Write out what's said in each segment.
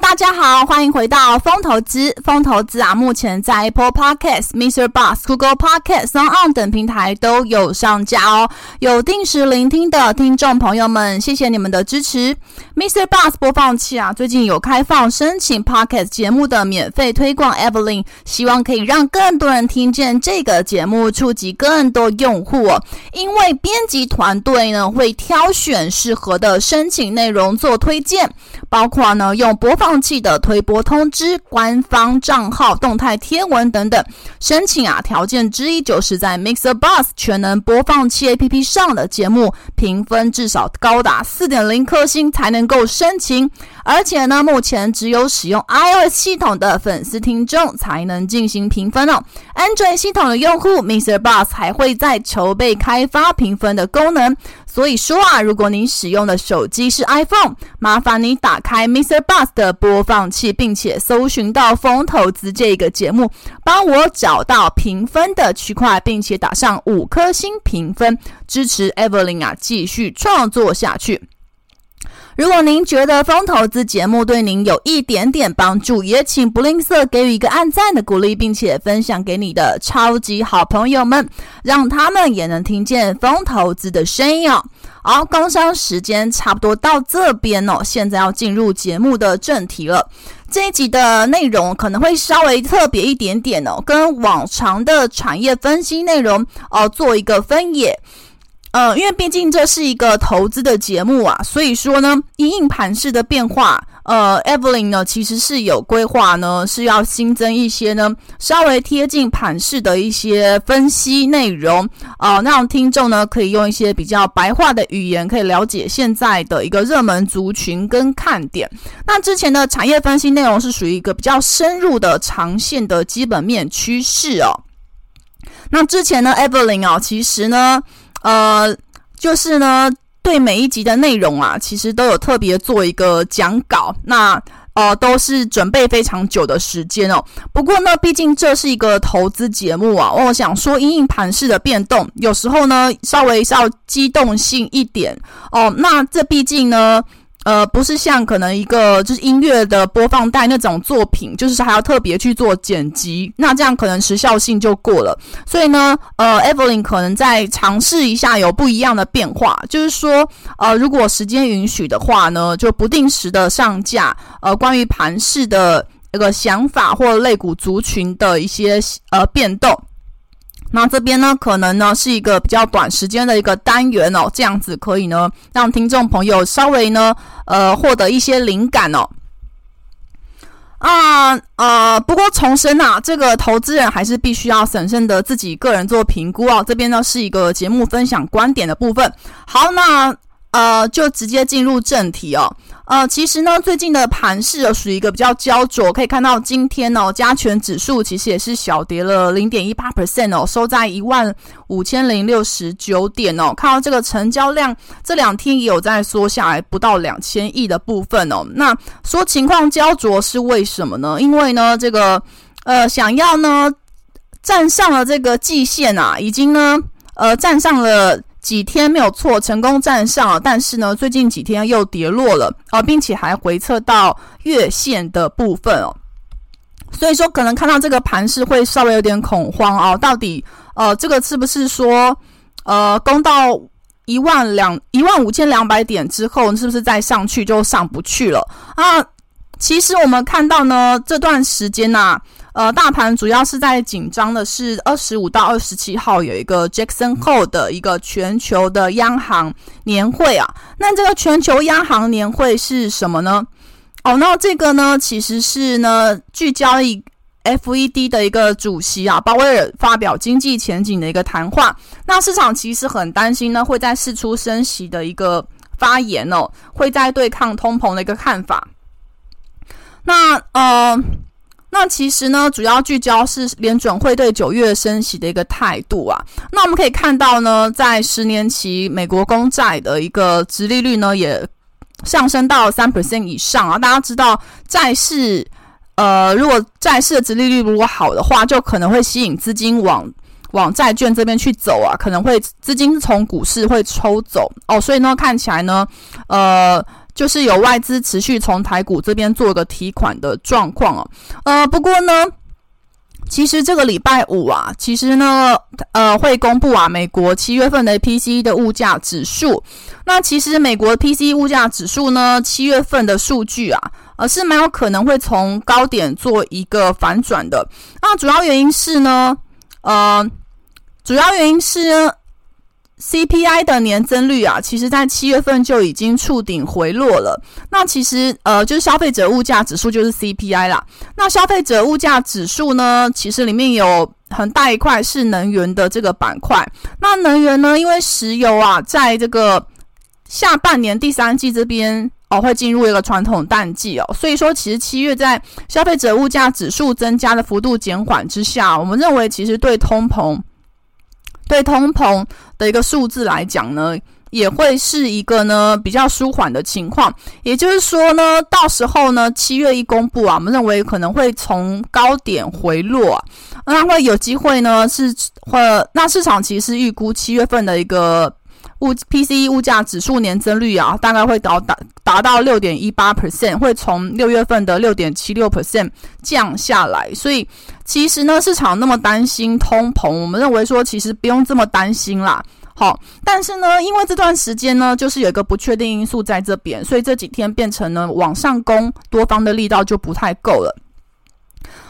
大家好，欢迎回到风投资。风投资啊，目前在 Apple Podcast、Mr. Boss、Google Podcast、SoundOn 等平台都有上架哦。有定时聆听的听众朋友们，谢谢你们的支持。Mr. Boss 播放器啊，最近有开放申请 Podcast 节目的免费推广，Evelyn 希望可以让更多人听见这个节目，触及更多用户。因为编辑团队呢会挑选适合的申请内容做推荐，包括呢用。播放器的推播通知、官方账号动态贴文等等，申请啊条件之一就是在 MixerBox 全能播放器 APP 上的节目评分至少高达四点零颗星才能够申请。而且呢，目前只有使用 iOS 系统的粉丝听众才能进行评分哦。Android 系统的用户，MixerBox 还会在筹备开发评分的功能。所以说啊，如果您使用的手机是 iPhone，麻烦你打开 Mr. Bus 的播放器，并且搜寻到《风投资》这个节目，帮我找到评分的区块，并且打上五颗星评分，支持 Evelyn 啊继续创作下去。如果您觉得风投资节目对您有一点点帮助，也请不吝啬给予一个按赞的鼓励，并且分享给你的超级好朋友们，让他们也能听见风投资的声音哦。好，工商时间差不多到这边哦，现在要进入节目的正题了。这一集的内容可能会稍微特别一点点哦，跟往常的产业分析内容哦做一个分野。呃，因为毕竟这是一个投资的节目啊，所以说呢，因应盘势的变化，呃，Evelyn 呢其实是有规划呢，是要新增一些呢稍微贴近盘势的一些分析内容啊，呃，让听众呢可以用一些比较白话的语言，可以了解现在的一个热门族群跟看点。那之前的产业分析内容是属于一个比较深入的长线的基本面趋势哦。那之前呢，Evelyn 啊，其实呢。呃，就是呢，对每一集的内容啊，其实都有特别做一个讲稿，那呃都是准备非常久的时间哦。不过呢，毕竟这是一个投资节目啊，我想说，因应盘势的变动，有时候呢稍微要机动性一点哦。那这毕竟呢。呃，不是像可能一个就是音乐的播放带那种作品，就是还要特别去做剪辑，那这样可能时效性就过了。所以呢，呃，Evelyn 可能再尝试一下有不一样的变化，就是说，呃，如果时间允许的话呢，就不定时的上架，呃，关于盘势的一个想法或类股族群的一些呃变动。那这边呢，可能呢是一个比较短时间的一个单元哦，这样子可以呢让听众朋友稍微呢呃获得一些灵感哦。啊呃，不过重申啊，这个投资人还是必须要审慎的自己个人做评估哦。这边呢是一个节目分享观点的部分。好，那。呃，就直接进入正题哦。呃，其实呢，最近的盘势属于一个比较焦灼，可以看到今天哦，加权指数其实也是小跌了零点一八 percent 哦，收在一万五千零六十九点哦。看到这个成交量这两天也有在缩下来，不到两千亿的部分哦。那说情况焦灼是为什么呢？因为呢，这个呃，想要呢站上了这个季线啊，已经呢呃站上了。几天没有错，成功站上，但是呢，最近几天又跌落了啊，并且还回测到月线的部分哦，所以说可能看到这个盘势会稍微有点恐慌哦，到底呃这个是不是说呃攻到一万两一万五千两百点之后，是不是再上去就上不去了啊？其实我们看到呢，这段时间呐、呃，大盘主要是在紧张的是二十五到二十七号有一个 Jackson Hole 的一个全球的央行年会啊。那这个全球央行年会是什么呢？哦，那这个呢，其实是呢聚焦以 FED 的一个主席啊鲍威尔发表经济前景的一个谈话。那市场其实很担心呢，会在释出升息的一个发言哦，会在对抗通膨的一个看法。那呃。其实呢，主要聚焦是联准会对九月升息的一个态度啊。那我们可以看到呢，在十年期美国公债的一个殖利率呢，也上升到三 percent 以上啊。大家知道，债市呃，如果债市的殖利率如果好的话，就可能会吸引资金往往债券这边去走啊，可能会资金从股市会抽走哦。所以呢，看起来呢，呃。就是有外资持续从台股这边做个提款的状况哦，呃，不过呢，其实这个礼拜五啊，其实呢，呃，会公布啊，美国七月份的 PCE 的物价指数。那其实美国 PCE 物价指数呢，七月份的数据啊，呃，是蛮有可能会从高点做一个反转的。那主要原因是呢，呃，主要原因是。CPI 的年增率啊，其实在七月份就已经触顶回落了。那其实呃，就是消费者物价指数就是 CPI 啦。那消费者物价指数呢，其实里面有很大一块是能源的这个板块。那能源呢，因为石油啊，在这个下半年第三季这边哦，会进入一个传统淡季哦，所以说其实七月在消费者物价指数增加的幅度减缓之下，我们认为其实对通膨。对通膨的一个数字来讲呢，也会是一个呢比较舒缓的情况。也就是说呢，到时候呢七月一公布啊，我们认为可能会从高点回落，那会有机会呢是或那市场其实预估七月份的一个。物 PCE 物价指数年增率啊，大概会达达达到六点一八 percent，会从六月份的六点七六 percent 降下来。所以其实呢，市场那么担心通膨，我们认为说其实不用这么担心啦。好，但是呢，因为这段时间呢，就是有一个不确定因素在这边，所以这几天变成呢往上攻多方的力道就不太够了。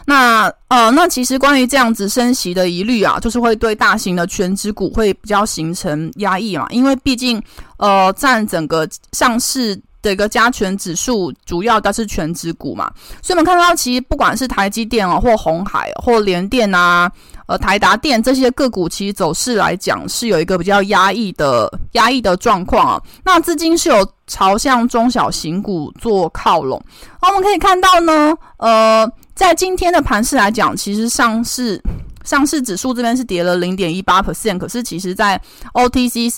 那呃，那其实关于这样子升息的疑虑啊，就是会对大型的权值股会比较形成压抑嘛，因为毕竟呃占整个上市的一个加权指数，主要的是全值股嘛，所以我们看到其实不管是台积电啊，或红海或联电啊，呃台达电这些个股，其实走势来讲是有一个比较压抑的压抑的状况啊，那资金是有朝向中小型股做靠拢，好，我们可以看到呢，呃。在今天的盘势来讲，其实上市上市指数这边是跌了零点一八 percent，可是其实在 OTC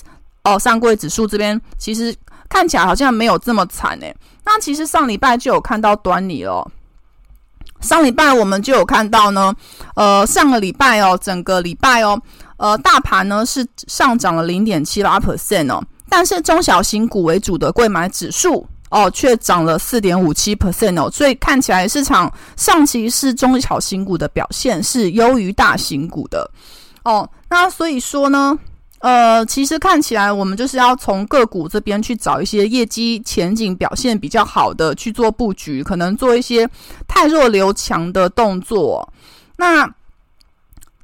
哦上柜指数这边，其实看起来好像没有这么惨诶。那其实上礼拜就有看到端倪了，上礼拜我们就有看到呢，呃，上个礼拜哦，整个礼拜哦，呃，大盘呢是上涨了零点七八 percent 哦，但是中小型股为主的贵买指数。哦，却涨了四点五七 percent 哦，所以看起来市场上期是中小型股的表现是优于大型股的哦。那所以说呢，呃，其实看起来我们就是要从个股这边去找一些业绩前景表现比较好的去做布局，可能做一些太弱留强的动作。那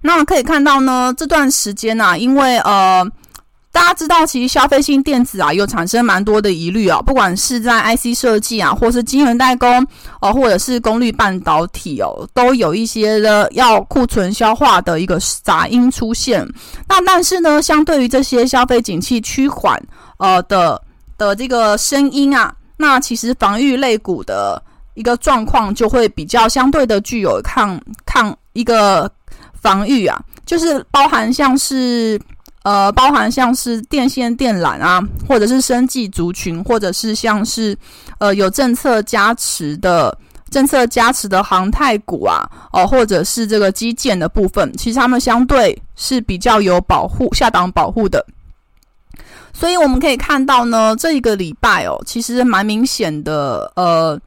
那可以看到呢，这段时间啊，因为呃。大家知道，其实消费性电子啊，有产生蛮多的疑虑啊，不管是在 IC 设计啊，或是晶圆代工哦，或者是功率半导体哦，都有一些的要库存消化的一个杂音出现。那但是呢，相对于这些消费景气趋缓呃的的这个声音啊，那其实防御类股的一个状况就会比较相对的具有抗抗一个防御啊，就是包含像是。呃，包含像是电线电缆啊，或者是生技族群，或者是像是呃有政策加持的政策加持的航太股啊，哦、呃，或者是这个基建的部分，其实他们相对是比较有保护下档保护的。所以我们可以看到呢，这一个礼拜哦，其实蛮明显的，呃。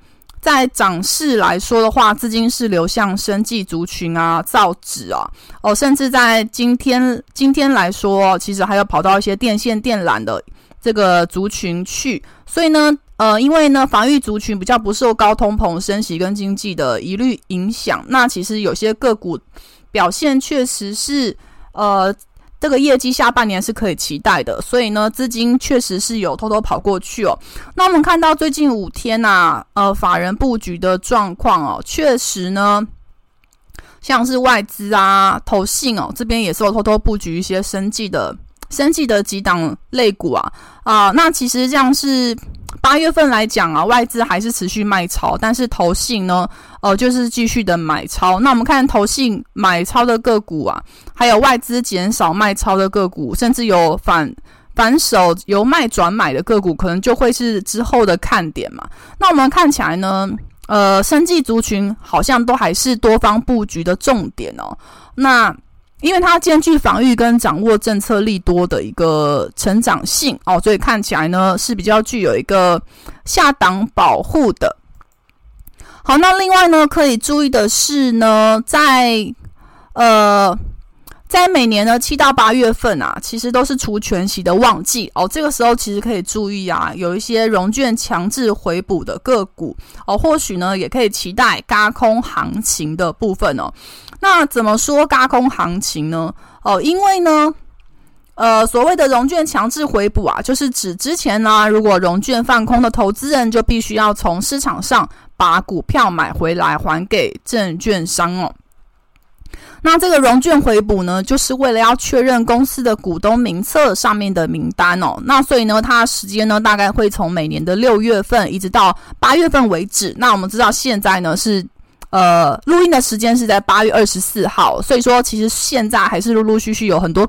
在涨势来说的话，资金是流向生技族群啊、造纸啊，哦，甚至在今天今天来说，其实还有跑到一些电线电缆的这个族群去。所以呢，呃，因为呢，防御族群比较不受高通膨升息跟经济的疑虑影响，那其实有些个股表现确实是呃。这个业绩下半年是可以期待的，所以呢，资金确实是有偷偷跑过去哦。那我们看到最近五天呐、呃，法人布局的状况哦，确实呢，像是外资啊、投信哦，这边也是有偷偷布局一些生计的、生计的几档类股啊啊。那其实像是八月份来讲啊，外资还是持续卖超，但是投信呢，呃，就是继续的买超。那我们看投信买超的个股啊，还有外资减少卖超的个股，甚至有反反手由卖转买的个股，可能就会是之后的看点嘛。那我们看起来呢，呃，生技族群好像都还是多方布局的重点哦。那因为它兼具防御跟掌握政策利多的一个成长性哦，所以看起来呢是比较具有一个下档保护的。好，那另外呢可以注意的是呢，在呃在每年的七到八月份啊，其实都是除权息的旺季哦，这个时候其实可以注意啊，有一些融券强制回补的个股哦，或许呢也可以期待轧空行情的部分哦。那怎么说轧空行情呢？哦，因为呢，呃，所谓的融券强制回补啊，就是指之前呢，如果融券放空的投资人就必须要从市场上把股票买回来还给证券商哦。那这个融券回补呢，就是为了要确认公司的股东名册上面的名单哦。那所以呢，它的时间呢，大概会从每年的六月份一直到八月份为止。那我们知道现在呢是。呃，录音的时间是在八月二十四号，所以说其实现在还是陆陆续续有很多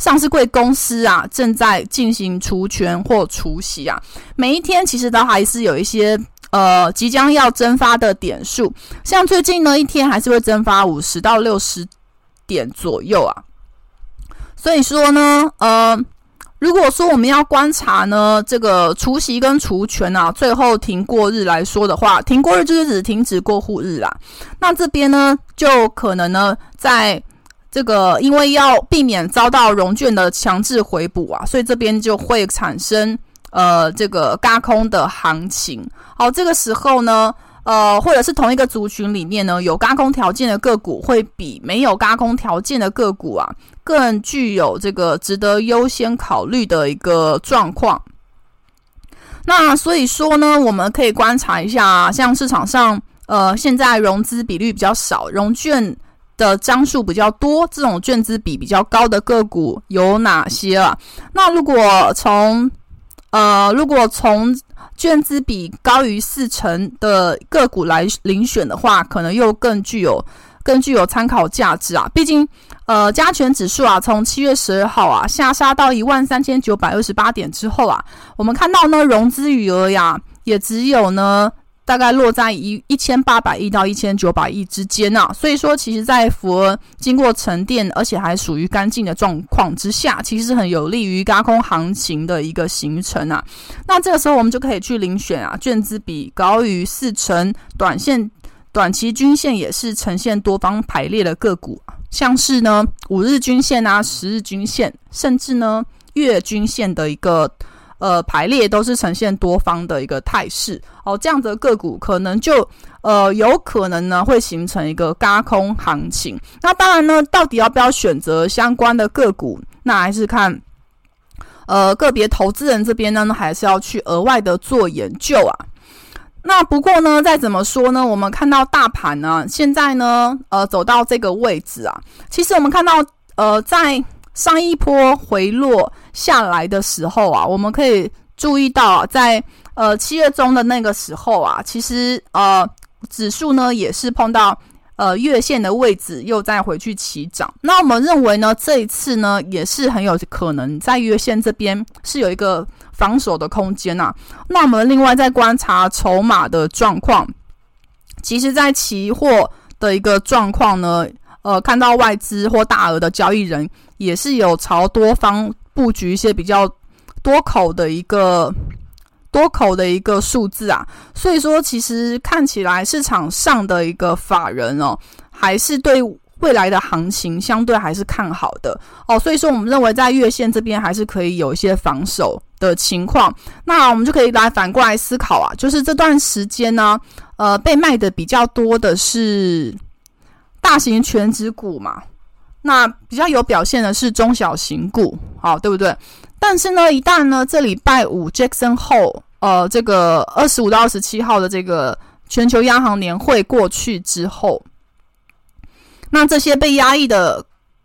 上市贵公司啊正在进行除权或除息啊，每一天其实都还是有一些呃即将要增发的点数，像最近呢一天还是会增发五十到六十点左右啊，所以说呢，呃。如果说我们要观察呢，这个除息跟除权啊，最后停过日来说的话，停过日就是指停止过户日啦。那这边呢，就可能呢，在这个因为要避免遭到融券的强制回补啊，所以这边就会产生呃这个轧空的行情。好，这个时候呢。呃，或者是同一个族群里面呢，有轧空条件的个股会比没有轧空条件的个股啊，更具有这个值得优先考虑的一个状况。那所以说呢，我们可以观察一下，像市场上呃，现在融资比率比较少，融券的张数比较多，这种券资比比较高的个股有哪些啊？那如果从呃，如果从券资比高于四成的个股来遴选的话，可能又更具有更具有参考价值啊。毕竟，呃，加权指数啊，从七月十二号啊下杀到一万三千九百二十八点之后啊，我们看到呢，融资余额呀，也只有呢。大概落在一一千八百亿到一千九百亿之间啊，所以说其实，在符合经过沉淀，而且还属于干净的状况之下，其实很有利于高空行情的一个形成啊。那这个时候我们就可以去遴选啊，券资比高于四成，短线短期均线也是呈现多方排列的个股，像是呢五日均线啊、十日均线，甚至呢月均线的一个。呃，排列都是呈现多方的一个态势哦，这样的个股可能就呃有可能呢会形成一个高空行情。那当然呢，到底要不要选择相关的个股，那还是看呃个别投资人这边呢，还是要去额外的做研究啊。那不过呢，再怎么说呢，我们看到大盘呢，现在呢，呃，走到这个位置啊，其实我们看到呃在。上一波回落下来的时候啊，我们可以注意到，在呃七月中的那个时候啊，其实呃指数呢也是碰到呃月线的位置，又再回去起涨。那我们认为呢，这一次呢也是很有可能在月线这边是有一个防守的空间呐、啊。那我们另外再观察筹码的状况，其实在期货的一个状况呢，呃，看到外资或大额的交易人。也是有朝多方布局一些比较多口的一个多口的一个数字啊，所以说其实看起来市场上的一个法人哦，还是对未来的行情相对还是看好的哦，所以说我们认为在月线这边还是可以有一些防守的情况，那我们就可以来反过来思考啊，就是这段时间呢，呃，被卖的比较多的是大型全职股嘛。那比较有表现的是中小型股，好，对不对？但是呢，一旦呢，这礼拜五 Jackson 后呃，这个二十五到二十七号的这个全球央行年会过去之后，那这些被压抑的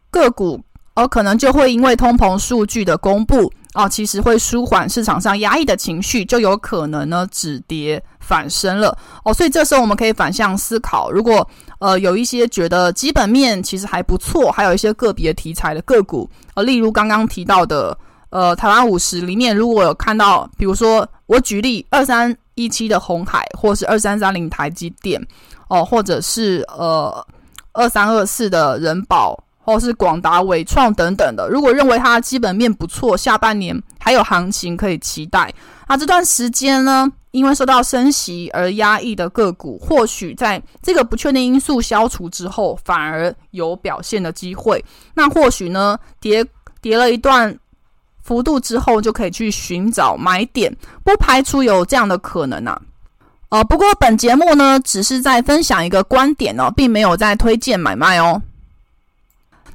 个股，呃，可能就会因为通膨数据的公布哦，其实会舒缓市场上压抑的情绪，就有可能呢止跌反升了哦。所以这时候我们可以反向思考，如果呃有一些觉得基本面其实还不错，还有一些个别题材的个股，呃，例如刚刚提到的呃台湾五十里面，如果有看到，比如说我举例二三一七的红海，或是二三三零台积电哦，或者是呃二三二四的人保。或是广达、伟创等等的，如果认为它基本面不错，下半年还有行情可以期待，那这段时间呢，因为受到升息而压抑的个股，或许在这个不确定因素消除之后，反而有表现的机会。那或许呢，跌跌了一段幅度之后，就可以去寻找买点，不排除有这样的可能啊。呃，不过本节目呢，只是在分享一个观点哦，并没有在推荐买卖哦。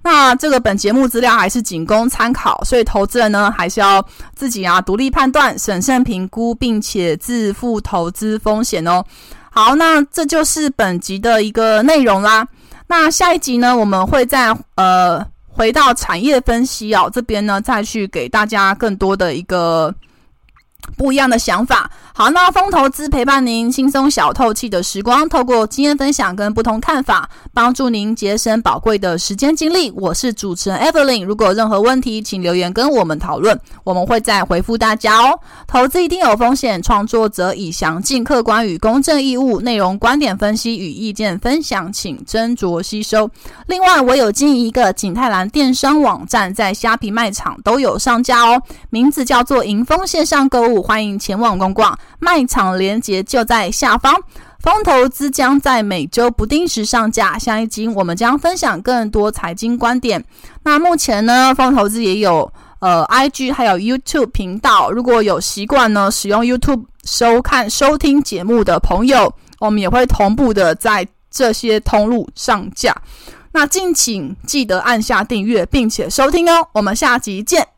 那这个本节目资料还是仅供参考，所以投资人呢还是要自己啊独立判断、审慎评估，并且自负投资风险哦。好，那这就是本集的一个内容啦。那下一集呢，我们会再呃回到产业分析哦，这边呢再去给大家更多的一个不一样的想法。好，那风投资陪伴您轻松小透气的时光，透过经验分享跟不同看法，帮助您节省宝贵的时间精力。我是主持人 Evelyn，如果有任何问题，请留言跟我们讨论，我们会再回复大家哦。投资一定有风险，创作者以详尽、客观与公正义务，内容、观点分析与意见分享，请斟酌吸收。另外，我有经营一个景泰蓝电商网站，在虾皮卖场都有上架哦，名字叫做迎风线上购物，欢迎前往逛逛。卖场连接就在下方。风投资将在每周不定时上架，下一集我们将分享更多财经观点。那目前呢，风投资也有呃 IG 还有 YouTube 频道，如果有习惯呢使用 YouTube 收看收听节目的朋友，我们也会同步的在这些通路上架。那敬请记得按下订阅，并且收听哦。我们下集见。